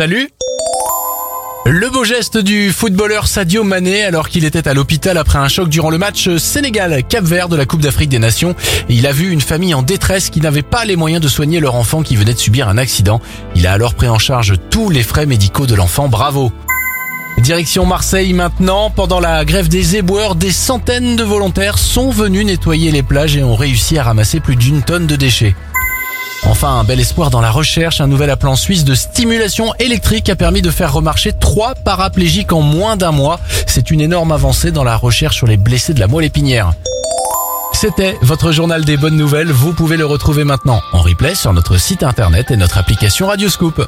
Salut le beau geste du footballeur Sadio Mané alors qu'il était à l'hôpital après un choc durant le match Sénégal-Cap Vert de la Coupe d'Afrique des Nations. Il a vu une famille en détresse qui n'avait pas les moyens de soigner leur enfant qui venait de subir un accident. Il a alors pris en charge tous les frais médicaux de l'enfant. Bravo Direction Marseille maintenant, pendant la grève des éboueurs, des centaines de volontaires sont venus nettoyer les plages et ont réussi à ramasser plus d'une tonne de déchets. Enfin, un bel espoir dans la recherche, un nouvel appelant suisse de stimulation électrique a permis de faire remarcher trois paraplégiques en moins d'un mois. C'est une énorme avancée dans la recherche sur les blessés de la moelle épinière. C'était votre journal des bonnes nouvelles. Vous pouvez le retrouver maintenant en replay sur notre site internet et notre application Radioscoop.